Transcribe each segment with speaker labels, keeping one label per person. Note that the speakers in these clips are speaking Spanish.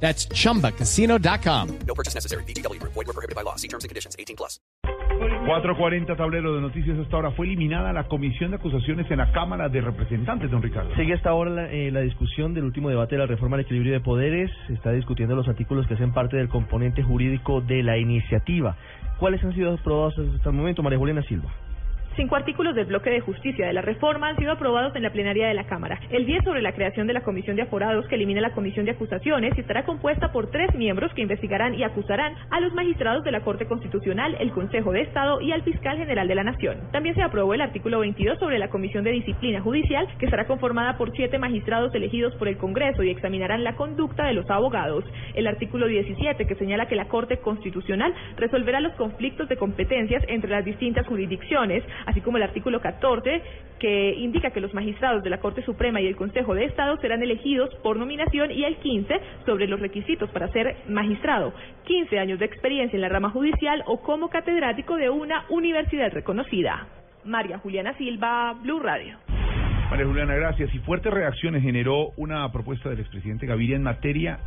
Speaker 1: That's chumbacasino.com.
Speaker 2: No purchase necessary. BGW. Void were prohibited by law. See terms and conditions. 18 plus.
Speaker 3: 440 tablero de noticias hasta ahora fue eliminada la comisión de acusaciones en la Cámara de Representantes, don Ricardo.
Speaker 4: Sigue hasta ahora la, eh, la discusión del último debate de la reforma al equilibrio de poderes. Se está discutiendo los artículos que hacen parte del componente jurídico de la iniciativa. ¿Cuáles han sido aprobados hasta el momento, María Juliana Silva?
Speaker 5: Cinco artículos del bloque de justicia de la reforma han sido aprobados en la plenaria de la Cámara. El 10 sobre la creación de la Comisión de Aforados que elimina la Comisión de Acusaciones y estará compuesta por tres miembros que investigarán y acusarán a los magistrados de la Corte Constitucional, el Consejo de Estado y al Fiscal General de la Nación. También se aprobó el artículo 22 sobre la Comisión de Disciplina Judicial que estará conformada por siete magistrados elegidos por el Congreso y examinarán la conducta de los abogados. El artículo 17 que señala que la Corte Constitucional resolverá los conflictos de competencias entre las distintas jurisdicciones así como el artículo 14, que indica que los magistrados de la Corte Suprema y el Consejo de Estado serán elegidos por nominación, y el 15, sobre los requisitos para ser magistrado, 15 años de experiencia en la rama judicial o como catedrático de una universidad reconocida. María Juliana Silva, Blue Radio.
Speaker 3: María Juliana, gracias. Y fuertes reacciones generó una propuesta del expresidente Gaviria en materia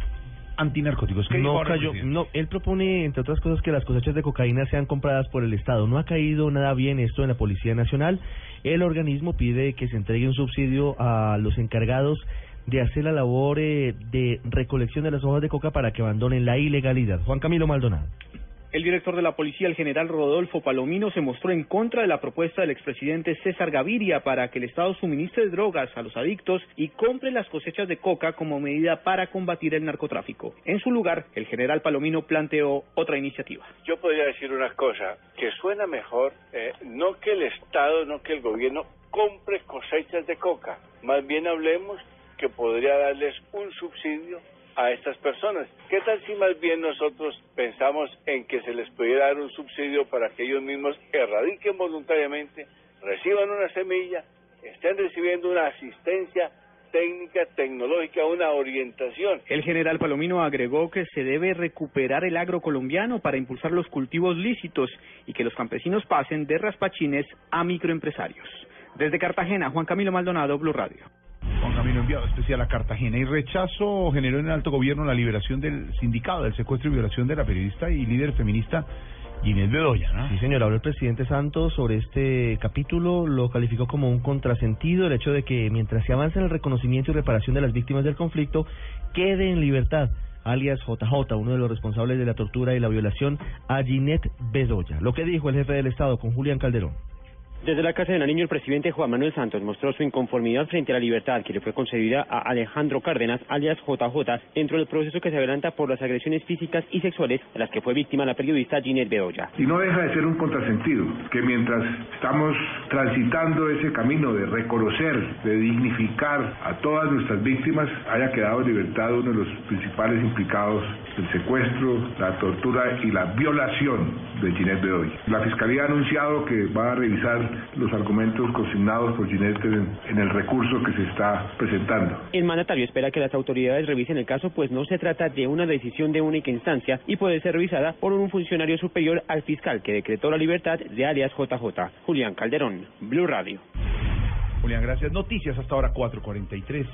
Speaker 3: antinarcóticos. ¿Qué
Speaker 4: No cayó,
Speaker 3: presidente?
Speaker 4: no, él propone, entre otras cosas, que las cosechas de cocaína sean compradas por el Estado. No ha caído nada bien esto en la Policía Nacional. El organismo pide que se entregue un subsidio a los encargados de hacer la labor eh, de recolección de las hojas de coca para que abandonen la ilegalidad. Juan Camilo Maldonado.
Speaker 6: El director de la policía, el general Rodolfo Palomino, se mostró en contra de la propuesta del expresidente César Gaviria para que el Estado suministre drogas a los adictos y compre las cosechas de coca como medida para combatir el narcotráfico. En su lugar, el general Palomino planteó otra iniciativa.
Speaker 7: Yo podría decir una cosa, que suena mejor, eh, no que el Estado, no que el gobierno compre cosechas de coca, más bien hablemos que podría darles un subsidio a estas personas. ¿Qué tal si más bien nosotros pensamos en que se les pudiera dar un subsidio para que ellos mismos erradiquen voluntariamente, reciban una semilla, estén recibiendo una asistencia técnica, tecnológica, una orientación?
Speaker 6: El general Palomino agregó que se debe recuperar el agro colombiano para impulsar los cultivos lícitos y que los campesinos pasen de raspachines a microempresarios. Desde Cartagena, Juan Camilo Maldonado, Blue Radio.
Speaker 3: Juan Camilo enviado especial a Cartagena. Y rechazo generó en el alto gobierno la liberación del sindicado del secuestro y violación de la periodista y líder feminista Ginés Bedoya, ¿no?
Speaker 4: Sí, señor, habló el presidente Santos sobre este capítulo, lo calificó como un contrasentido el hecho de que mientras se avanza en el reconocimiento y reparación de las víctimas del conflicto, quede en libertad alias JJ, uno de los responsables de la tortura y la violación a Ginette Bedoya. Lo que dijo el jefe del Estado con Julián Calderón.
Speaker 8: Desde la Casa de Nariño, el presidente Juan Manuel Santos mostró su inconformidad frente a la libertad que le fue concedida a Alejandro Cárdenas, alias JJ, dentro del proceso que se adelanta por las agresiones físicas y sexuales de las que fue víctima la periodista Ginette Bedoya.
Speaker 9: Y no deja de ser un contrasentido que mientras estamos transitando ese camino de reconocer, de dignificar a todas nuestras víctimas, haya quedado en libertad uno de los principales implicados del secuestro, la tortura y la violación de Ginette Bedoya. La Fiscalía ha anunciado que va a revisar los argumentos consignados por Ginette en, en el recurso que se está presentando.
Speaker 8: El mandatario espera que las autoridades revisen el caso, pues no se trata de una decisión de única instancia y puede ser revisada por un funcionario superior al fiscal que decretó la libertad de alias JJ. Julián Calderón, Blue Radio.
Speaker 3: Julián, gracias. Noticias hasta ahora 443.